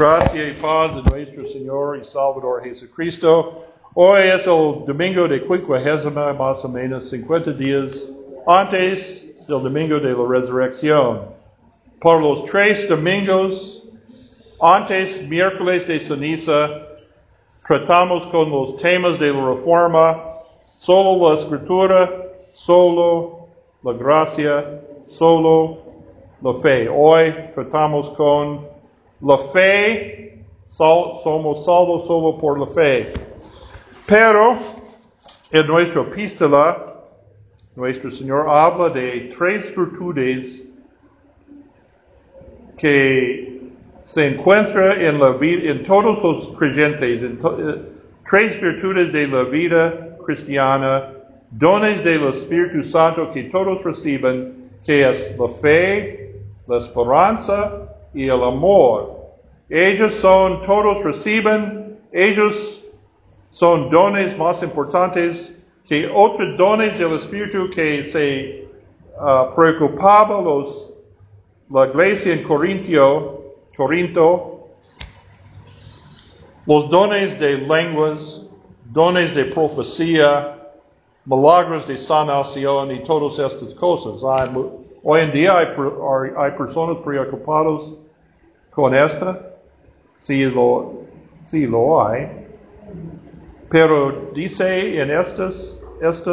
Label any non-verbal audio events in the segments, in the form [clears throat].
Gracia y paz de nuestro Señor y Salvador Jesucristo. Hoy es el domingo de quincuagésima, más o menos 50 días antes del domingo de la resurrección. Por los tres domingos antes, miércoles de ceniza, tratamos con los temas de la reforma, solo la escritura, solo la gracia, solo la fe. Hoy tratamos con la fe, somos salvos solo por la fe. Pero en nuestra epístola, nuestro Señor habla de tres virtudes que se encuentran en la vida, en todos los creyentes, en eh, tres virtudes de la vida cristiana, dones del Espíritu Santo que todos reciben, que es la fe, la esperanza y el amor. Ellos son, todos reciben, ellos son dones más importantes que otros dones del Espíritu que se uh, preocupaba los, la iglesia en Corinto, los dones de lenguas, dones de profecía, milagros de sanación y todas estas cosas. hoy en día hay, hay personas preocupadas con esta. Sí lo, sí lo hay. Pero dice en estos, este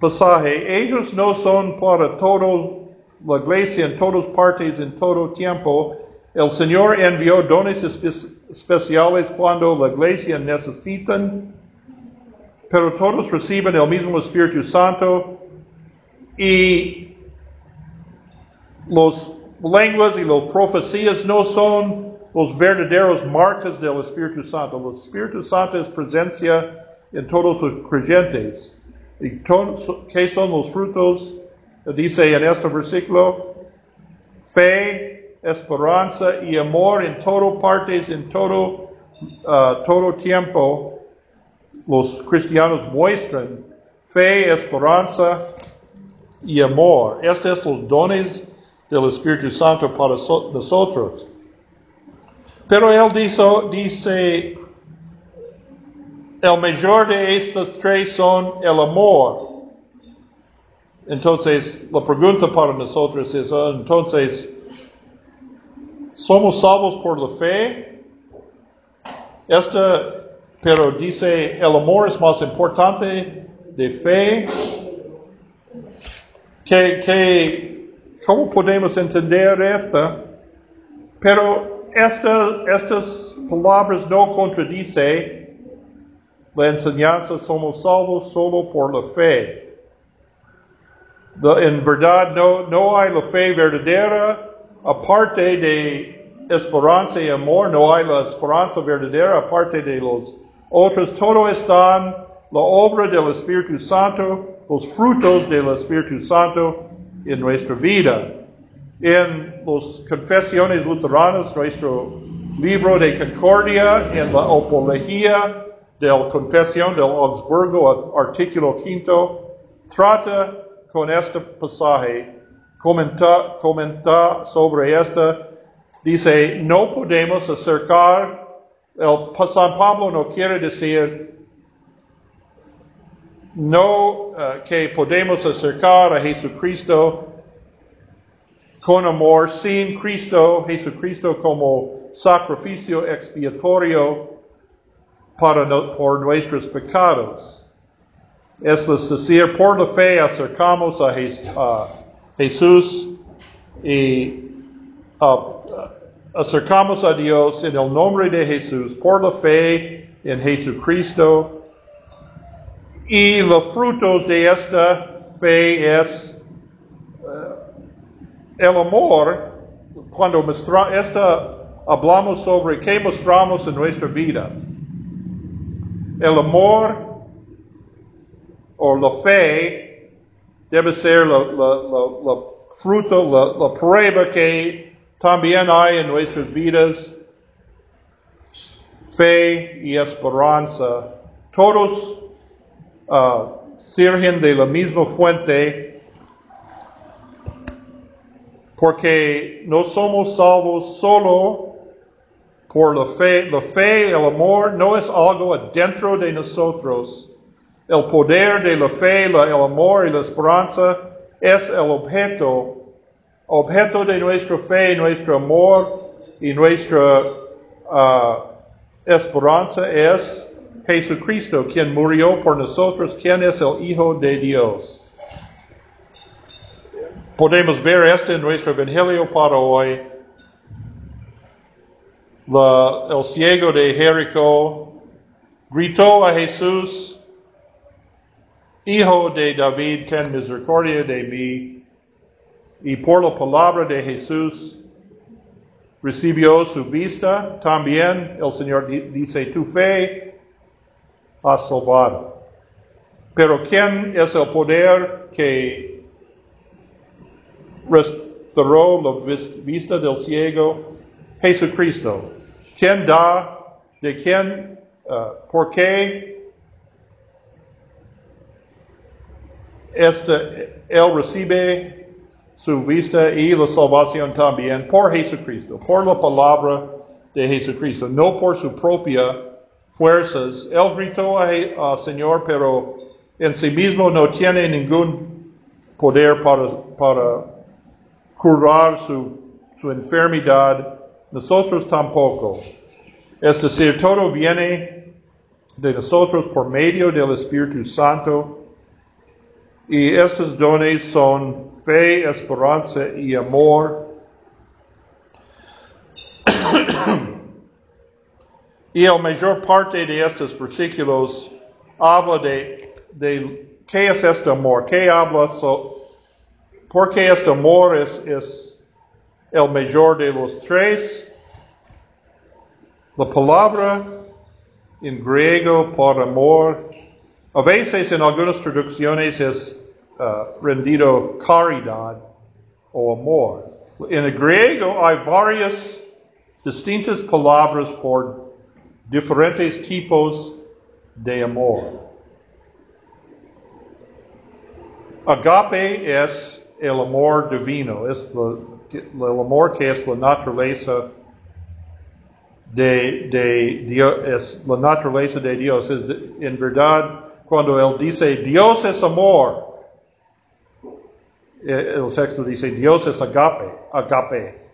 pasaje, ellos no son para todo la iglesia en todas partes, en todo tiempo. El Señor envió dones especiales cuando la iglesia necesitan, pero todos reciben el mismo Espíritu Santo y los lenguas y las profecías no son los verdaderos marcas del Espíritu Santo. El Espíritu Santo es presencia en todos los creyentes. ¿Y qué son los frutos? Dice en este versículo, fe, esperanza y amor en todo partes, en todo, uh, todo tiempo. Los cristianos muestran fe, esperanza y amor. Estos son los dones del Espíritu Santo para nosotros. Pero él dice, dice, el mayor de estos tres son el amor. Entonces, la pregunta para nosotros es, ah, entonces, ¿somos salvos por la fe? Esta, pero dice, el amor es más importante de fe. Que, que ¿Cómo podemos entender esta? Pero estas palabras no contradicen la enseñanza, somos salvos solo por la fe. en verdad no, no hay la fe verdadera, aparte de esperanza y amor, no hay la esperanza verdadera, aparte de los otros, todo están la obra del Espíritu Santo, los frutos del Espíritu Santo, en nuestra vida. En las confesiones luteranas, nuestro libro de concordia, en la apología de la confesión del Augsburgo, artículo quinto, trata con este pasaje, comenta, comenta sobre esta, dice, no podemos acercar, el San Pablo no quiere decir no uh, que podemos acercar a Jesucristo con amor sin Cristo, Jesucristo como sacrificio expiatorio para por nuestros pecados. Es decir, por la fe acercamos a, Jesús y acercamos a Dios en el nombre de Jesús por la fe en Jesucristo y los frutos de esta fe es el amor. Cuando esta, hablamos sobre qué mostramos en nuestra vida. El amor o la fe debe ser la, fruto, la, prueba que también hay en nuestras vidas. Fe y esperanza. Todos uh, sirven de la misma fuente porque no somos salvos solo por la fe, la fe, el amor no es algo adentro de nosotros. El poder de la fe, el amor y la esperanza es el objeto, objeto de nuestra fe, nuestro amor y nuestra uh, esperanza es Jesucristo, quien murió por nosotros, quien es el Hijo de Dios. Podemos ver esto en nuestro Evangelio para hoy. La, el ciego de Jericó gritó a Jesús, Hijo de David, ten misericordia de mí. Y por la palabra de Jesús recibió su vista. También el Señor dice, tu fe ha salvado. Pero ¿quién es el poder que restauró la vista del ciego, Jesucristo. ¿Quién da? ¿De quién? Uh, ¿Por qué? Este, él recibe su vista y la salvación también por Jesucristo, por la palabra de Jesucristo, no por su propia fuerzas. Él gritó al Señor, pero en sí mismo no tiene ningún poder para curar su, enfermedad, nosotros tampoco. Es decir, todo viene de nosotros por medio del Espíritu Santo y estos dones son fe, esperanza y amor. y la mayor parte de estos versículos habla de, de qué es este amor, qué habla so, porque este amor es, es el mayor de los tres. La palabra en griego por amor, a veces en algunas traducciones es uh, rendido caridad o amor. En el griego hay varias distintas palabras por diferentes tipos de amor. Agape es el amor divino, es el amor que es la naturaleza de, de Dios, es la naturaleza de Dios. Es en verdad, cuando Él dice Dios es amor, eh, el texto dice Dios es agape, agape.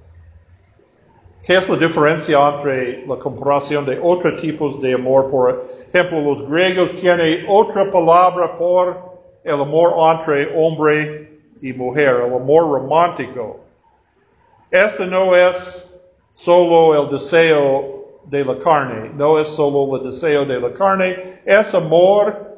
¿Qué es la diferencia entre la comparación de otros tipos de amor? Por ejemplo, los griegos tienen otra palabra por el amor entre hombre y mujer, el amor romántico. Este no es solo el deseo de la carne, no es solo el deseo de la carne, es amor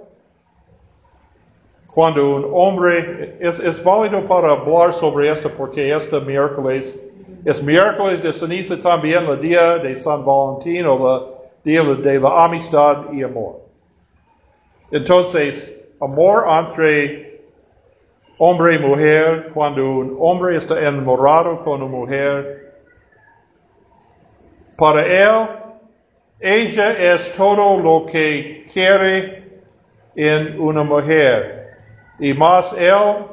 cuando un hombre, es, es válido para hablar sobre esto porque este miércoles es miércoles de ceniza también, el día de San Valentín o el día de la amistad y amor. Entonces, amor entre hombre y mujer, cuando un hombre está enamorado con una mujer, para él, ella es todo lo que quiere en una mujer. Y más él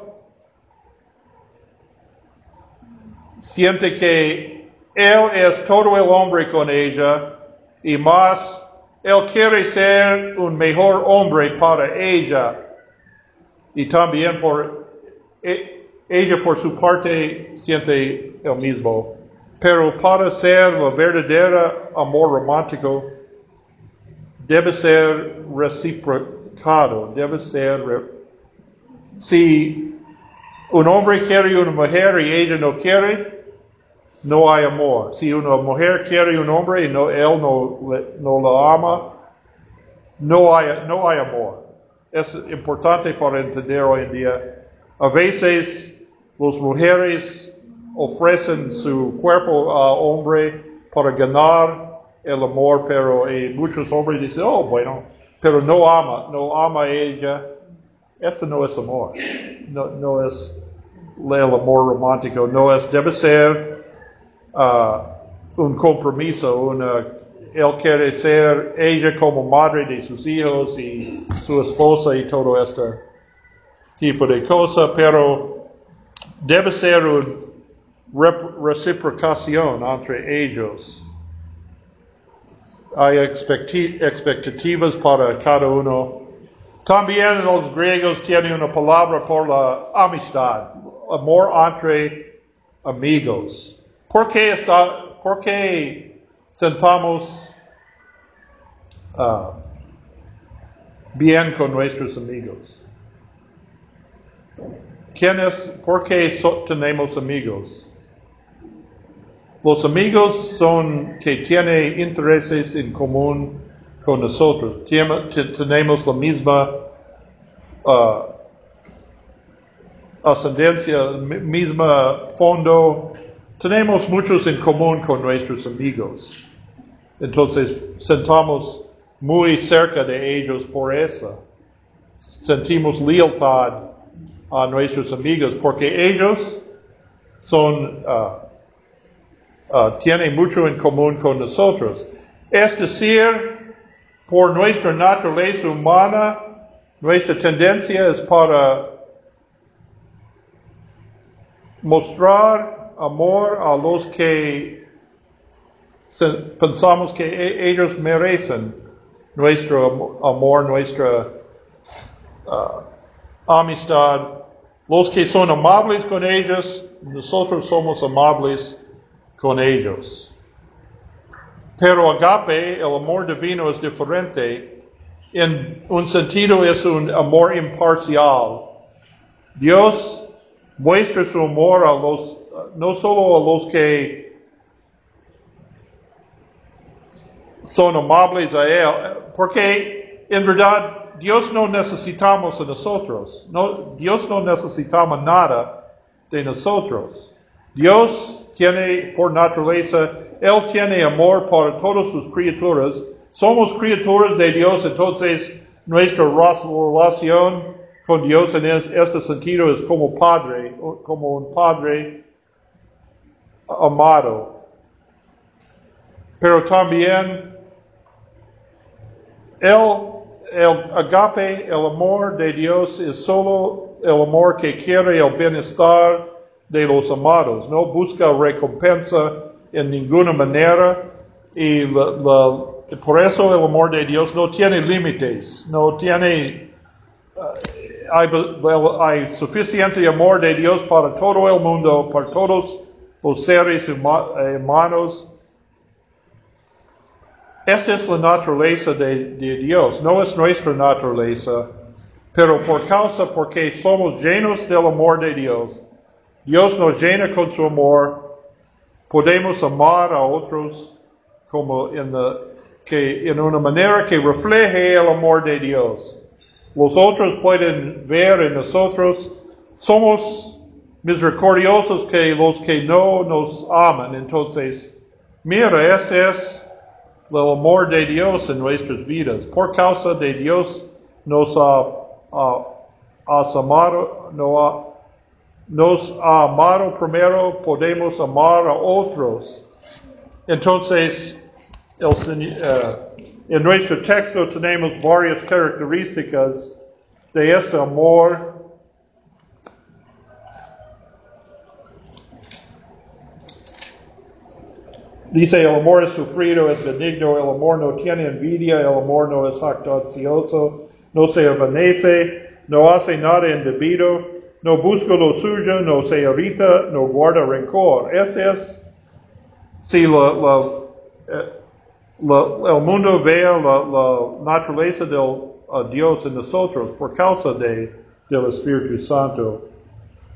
siente que él es todo el hombre con ella y más él quiere ser un mejor hombre para ella y también por ella por su parte siente el mismo, pero para ser el verdadero amor romántico debe ser reciprocado, debe ser... si un hombre quiere una mujer y ella no quiere, no hay amor. Si una mujer quiere un hombre y no, él no, no la ama, no hay, no hay amor. Es importante para entender hoy en día a veces las mujeres ofrecen su cuerpo a hombre para ganar el amor, pero eh, muchos hombres dicen, oh, bueno, pero no ama, no ama a ella. Esto no es amor, no, es el amor romántico, no es, debe ser uh, un compromiso, una, él quiere ser ella como madre de sus hijos y su esposa y todo esto tipo de cosa, pero debe ser una reciprocación entre ellos. hay expectativas para cada uno. También los griegos tienen una palabra por la amistad, amor entre amigos. ¿Por qué, sentamos uh, bien con nuestros amigos? ¿Quiénes, por qué tenemos amigos? Los amigos son que tienen intereses en común con nosotros. Tenemos la misma uh, ascendencia, misma fondo. Tenemos muchos en común con nuestros amigos. Entonces sentamos muy cerca de ellos por eso. Sentimos lealtad a nuestros amigos porque ellos son uh, uh, tiene mucho en común con nosotros. Es decir, por nuestra naturaleza humana, nuestra tendencia es para mostrar amor a los que pensamos que e-, ellos merecen nuestro amor, nuestra uh, amistad. Los que son amables con ellos, nosotros somos amables con ellos. Pero agape, el amor divino es diferente. En un sentido es un amor imparcial. Dios muestra su amor a los, no solo a los que son amables a Él, porque en verdad Dios no necesitamos a nosotros. No, Dios no necesitamos nada de nosotros. Dios tiene por naturaleza, Él tiene amor para todas sus criaturas. Somos criaturas de Dios, entonces nuestra relación con Dios en este sentido es como padre, como un padre amado. Pero también el, el agape, el amor de Dios es solo el amor que quiere el bienestar de los amados, no busca recompensa en ninguna manera y por eso el amor de Dios no tiene límites, no tiene, uh, hay, hay, suficiente amor de Dios para todo el mundo, para todos los seres humanos. Esta es la naturaleza de, Dios, no es nuestra naturaleza, pero por causa porque somos llenos del amor de Dios, Dios nos llena con su amor. Podemos amar a otros como en, que, en una manera que refleje el amor de Dios. Los otros pueden ver en nosotros, somos misericordiosos que los que no nos aman. Entonces, mira, este es el amor de Dios en nuestras vidas. Por causa de Dios nos ha, amado, nos ha amado primero, podemos amar a otros. Entonces, eh, en nuestro texto tenemos varias características de este amor. Dice, el amor es sufrido, es benigno, el amor no tiene envidia, el amor no es jactancioso, no se avanece, no hace nada indebido, no busca lo suyo, no se irrita, no guarda rencor. Este es, si eh, el mundo vea la, naturaleza del Dios en nosotros por causa de, del Espíritu Santo.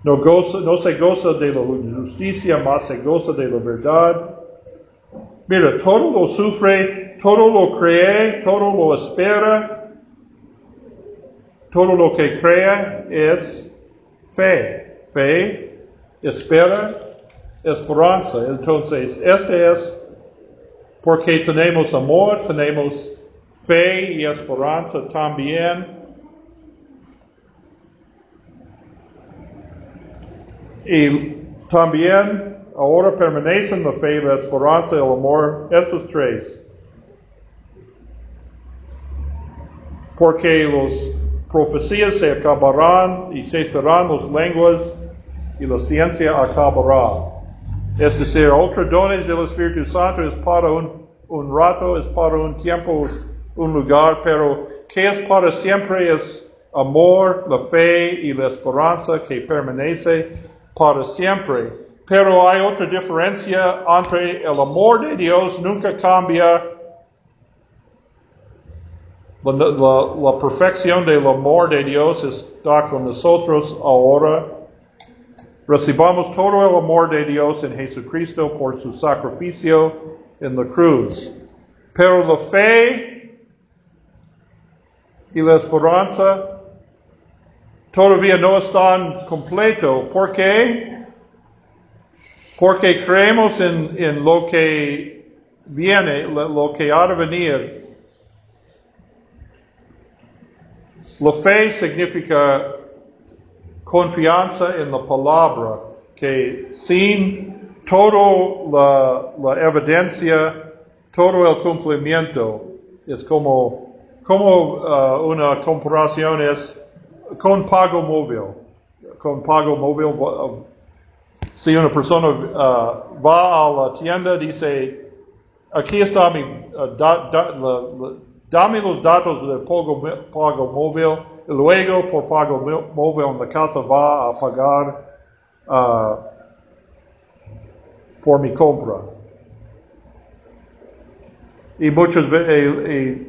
No, goza, no se goza de la justicia, más se goza de la verdad. Mira, todo lo sufre, todo lo cree, todo lo espera, todo lo que crea es fe. Fe, espera, esperanza. Entonces, este es porque tenemos amor, tenemos fe y esperanza también. Y también ahora permanecen la fe, la esperanza y el amor, estos tres. Porque los profecías se acabarán y cesarán las lenguas y la ciencia acabará. Es decir, otros dones del Espíritu Santo es para un un rato, es para un tiempo, un lugar, pero que es para siempre es amor, la fe y la esperanza que permanece para siempre. Pero hay otra diferencia entre el amor de Dios nunca cambia. La, la, perfección del amor de Dios está con nosotros ahora. Recibamos todo el amor de Dios en Jesucristo por su sacrificio en la cruz. Pero la fe y la esperanza todavía no están completos. ¿Por qué? Porque creemos en, lo que viene, lo, que ha de venir. La fe significa confianza en la palabra, que sin toda la, la evidencia, todo el cumplimiento, es como, como uh, una comparación es con pago móvil. Con pago móvil, uh, si una persona uh, va a la tienda, dice, aquí está mi, uh, da, da, la, la, dame los datos de pago, pago móvil, luego por pago móvil en la casa va a pagar uh, por mi compra. Y muchas veces,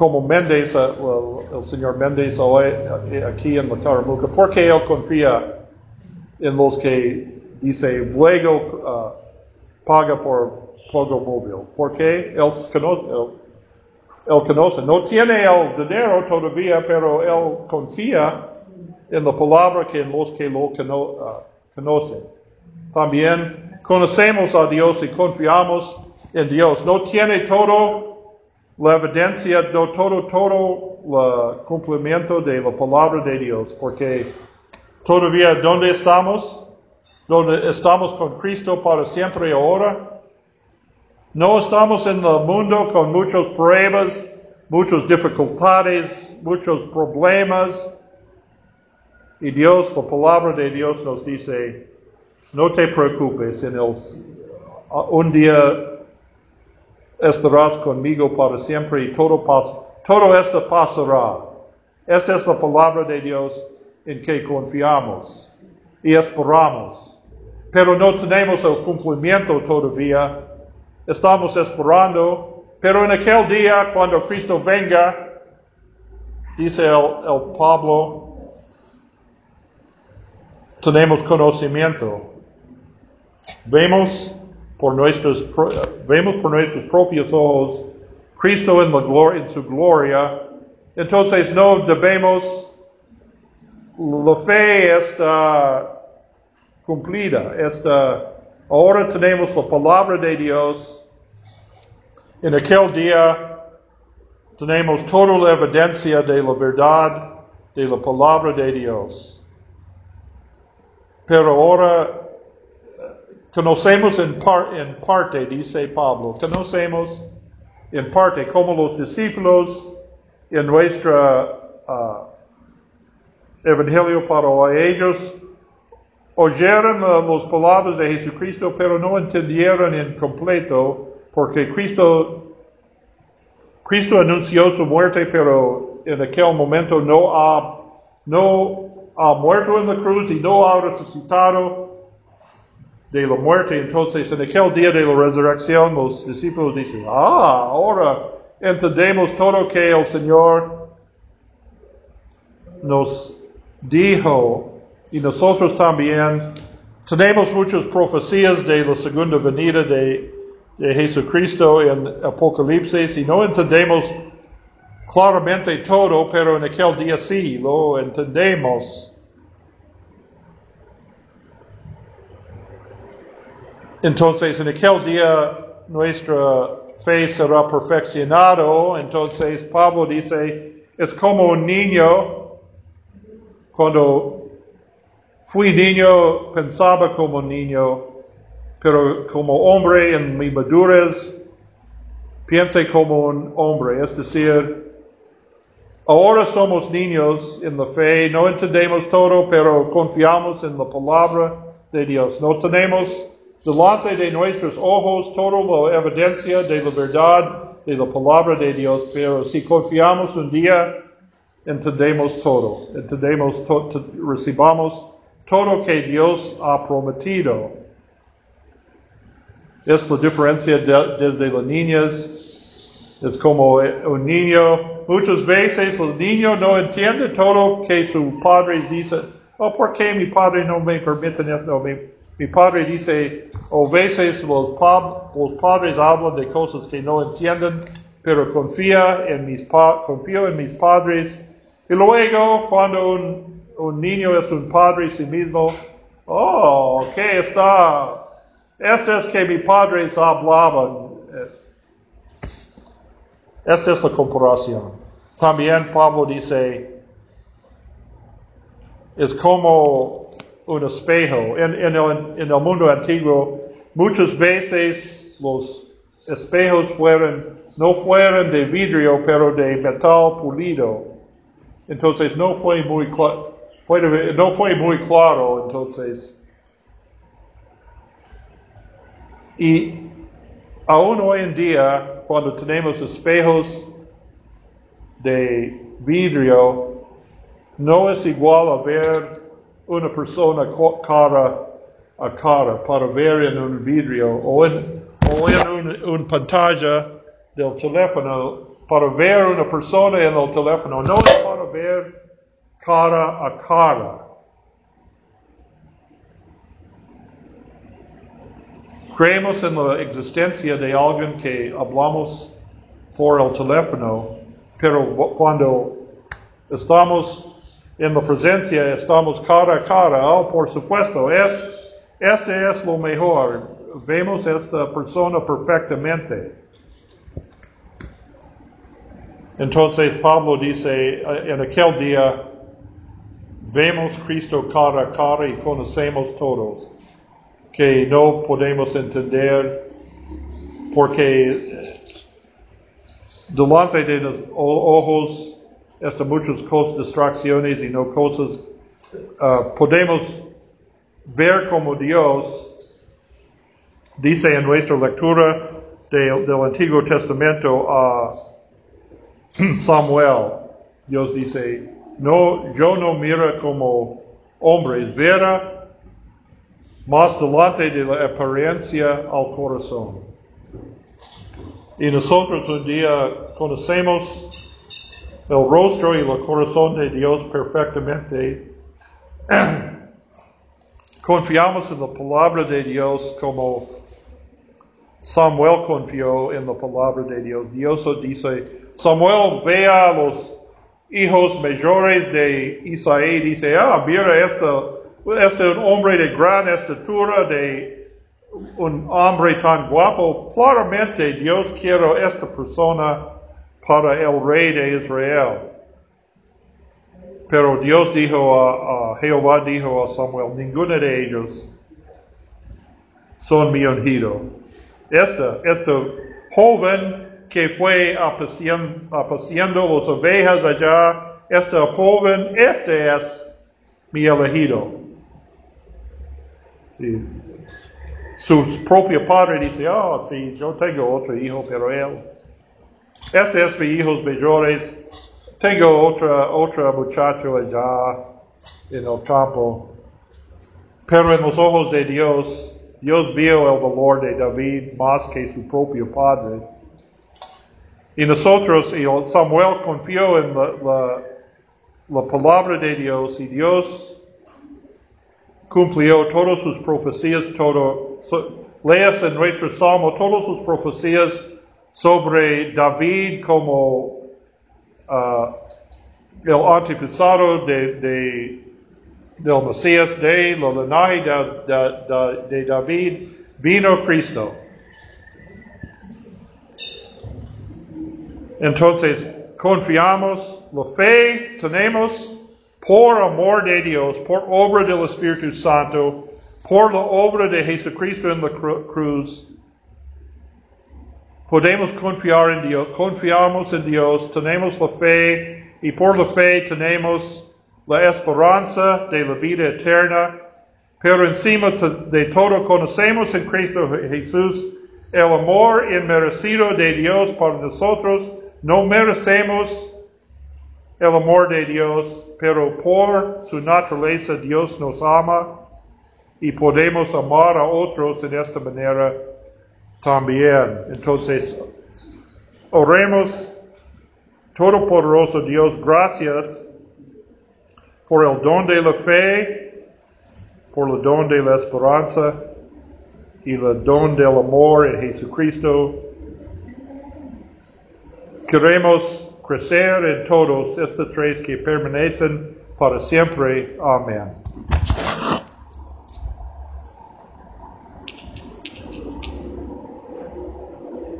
como Méndez, uh, el señor Méndez hoy aquí en la Caramuca, porque él confía en los que dice luego paga por pago móvil. Porque él conoce, él, conoce, no tiene el dinero todavía, pero él confía en la palabra que en los que lo conocen. También conocemos a Dios y confiamos en Dios. No tiene todo la evidencia, no todo, todo el cumplimiento de la palabra de Dios, porque todavía ¿dónde estamos? ¿Dónde estamos con Cristo para siempre ahora? No estamos en el mundo con muchas pruebas, muchas dificultades, muchos problemas. Y Dios, la palabra de Dios nos dice, no te preocupes, en el, un día estarás conmigo para siempre y todo, pas, todo esto pasará. Esta es la palabra de Dios en que confiamos y esperamos. Pero no tenemos el cumplimiento todavía. Estamos esperando. Pero en aquel día, cuando Cristo venga, dice el, el Pablo, tenemos conocimiento. Vemos por nuestros, vemos por nuestros propios ojos Cristo en, la gloria, en su gloria, entonces no debemos, la fe está cumplida, está, ahora tenemos la palabra de Dios, en aquel día tenemos toda la evidencia de la verdad de la palabra de Dios. Pero ahora Conocemos en, par, en, parte, dice Pablo, conocemos en parte como los discípulos en nuestro uh, evangelio para ellos oyeron uh, las palabras de Jesucristo, pero no entendieron en completo, porque Cristo, Cristo anunció su muerte, pero en aquel momento no ha, no ha muerto en la cruz y no ha resucitado de la muerte. Entonces, en aquel día de la resurrección, los discípulos dicen, ah, ahora entendemos todo que el Señor nos dijo y nosotros también tenemos muchas profecías de la segunda venida de, Jesucristo en Apocalipsis y no entendemos claramente todo, pero en aquel día sí lo entendemos. Entonces, en aquel día nuestra fe será perfeccionado. Entonces, Pablo dice, es como un niño. Cuando fui niño, pensaba como un niño, pero como hombre en mi madurez, piense como un hombre. Es decir, ahora somos niños en la fe, no entendemos todo, pero confiamos en la palabra de Dios. No tenemos delante de nuestros ojos toda la evidencia de la verdad de la palabra de Dios, pero si confiamos un día, entendemos todo, entendemos, recibamos todo que Dios ha prometido. Es la diferencia de, desde las niñas, es como un niño, muchas veces el niño no entiende todo que su padre dice, oh, ¿por qué mi padre no me permite? No, mi padre dice, o veces los, padres hablan de cosas que no entienden, pero confía en mis confío en mis padres. Y luego, cuando un, niño es un padre sí mismo, oh, ¿qué está? Esto es que mis padres hablaban. Esta es la comparación. También Pablo dice, es como un espejo. En, en, el, en, el, mundo antiguo, muchas veces los espejos fueron, no fueron de vidrio, pero de metal pulido. Entonces no fue muy, fue, no fue muy claro, entonces. Y aún hoy en día, cuando tenemos espejos de vidrio, no es igual a ver una persona cara a cara para ver en un vidrio o en, o en un, un pantalla del teléfono para ver una persona en el teléfono, no para ver cara a cara. Creemos en la existencia de alguien que hablamos por el teléfono, pero cuando estamos en la presencia estamos cara a cara. Oh, por supuesto, es, este es lo mejor. Vemos esta persona perfectamente. Entonces Pablo dice, eh, en aquel día, vemos Cristo cara a cara y conocemos todos, que no podemos entender porque delante de los ojos hasta muchas cosas, distracciones y no cosas. Uh, podemos ver como Dios dice en nuestra lectura del Antiguo Testamento a [clears throat] Samuel. Dios dice, no, yo no mira como hombres, vera más delante de la apariencia al corazón. Y nosotros un día conocemos el rostro y el corazón de Dios perfectamente. [clears throat] Confiamos en la palabra de Dios como Samuel confió en la palabra de Dios. Dios dice, Samuel ve a los hijos mayores de Isaí, dice, ah, mira, este, este hombre de gran estatura, de un hombre tan guapo. Claramente Dios quiere esta persona para el rey de Israel. Pero Dios dijo a, Jehová dijo a Samuel, ninguno de ellos son mi ungido. Este, este joven que fue apaciando las ovejas allá, este joven, este es mi elegido. Y su propio padre dice, oh, sí, yo tengo otro hijo, pero él este es mi hijos mayores. Tengo otra, otra muchacho allá en el campo. Pero en los ojos de Dios, Dios vio el dolor de David más que su propio padre. Y nosotros, y Samuel confió en la, la, palabra de Dios y Dios cumplió todas sus profecías, todo, leas en nuestro salmo todas sus profecías sobre David como uh, el antepasado de, de, del Mesías de la linaje de, de, David, vino Cristo. Entonces, confiamos, la fe tenemos por amor de Dios, por obra del Espíritu Santo, por la obra de Jesucristo en la cruz, Podemos confiar en Dios, confiamos en Dios, tenemos la fe y por la fe tenemos la esperanza de la vida eterna Pero encima de todo conocemos en Cristo Jesús el amor inmerecido de Dios para nosotros. No merecemos el amor de Dios, pero por su naturaleza Dios nos ama y podemos amar a otros en esta manera también. Entonces, oremos, Todopoderoso Dios, gracias por el don de la fe, por el don de la esperanza y el don del amor en Jesucristo. Queremos crecer en todos estos tres que permanecen para siempre. Amén.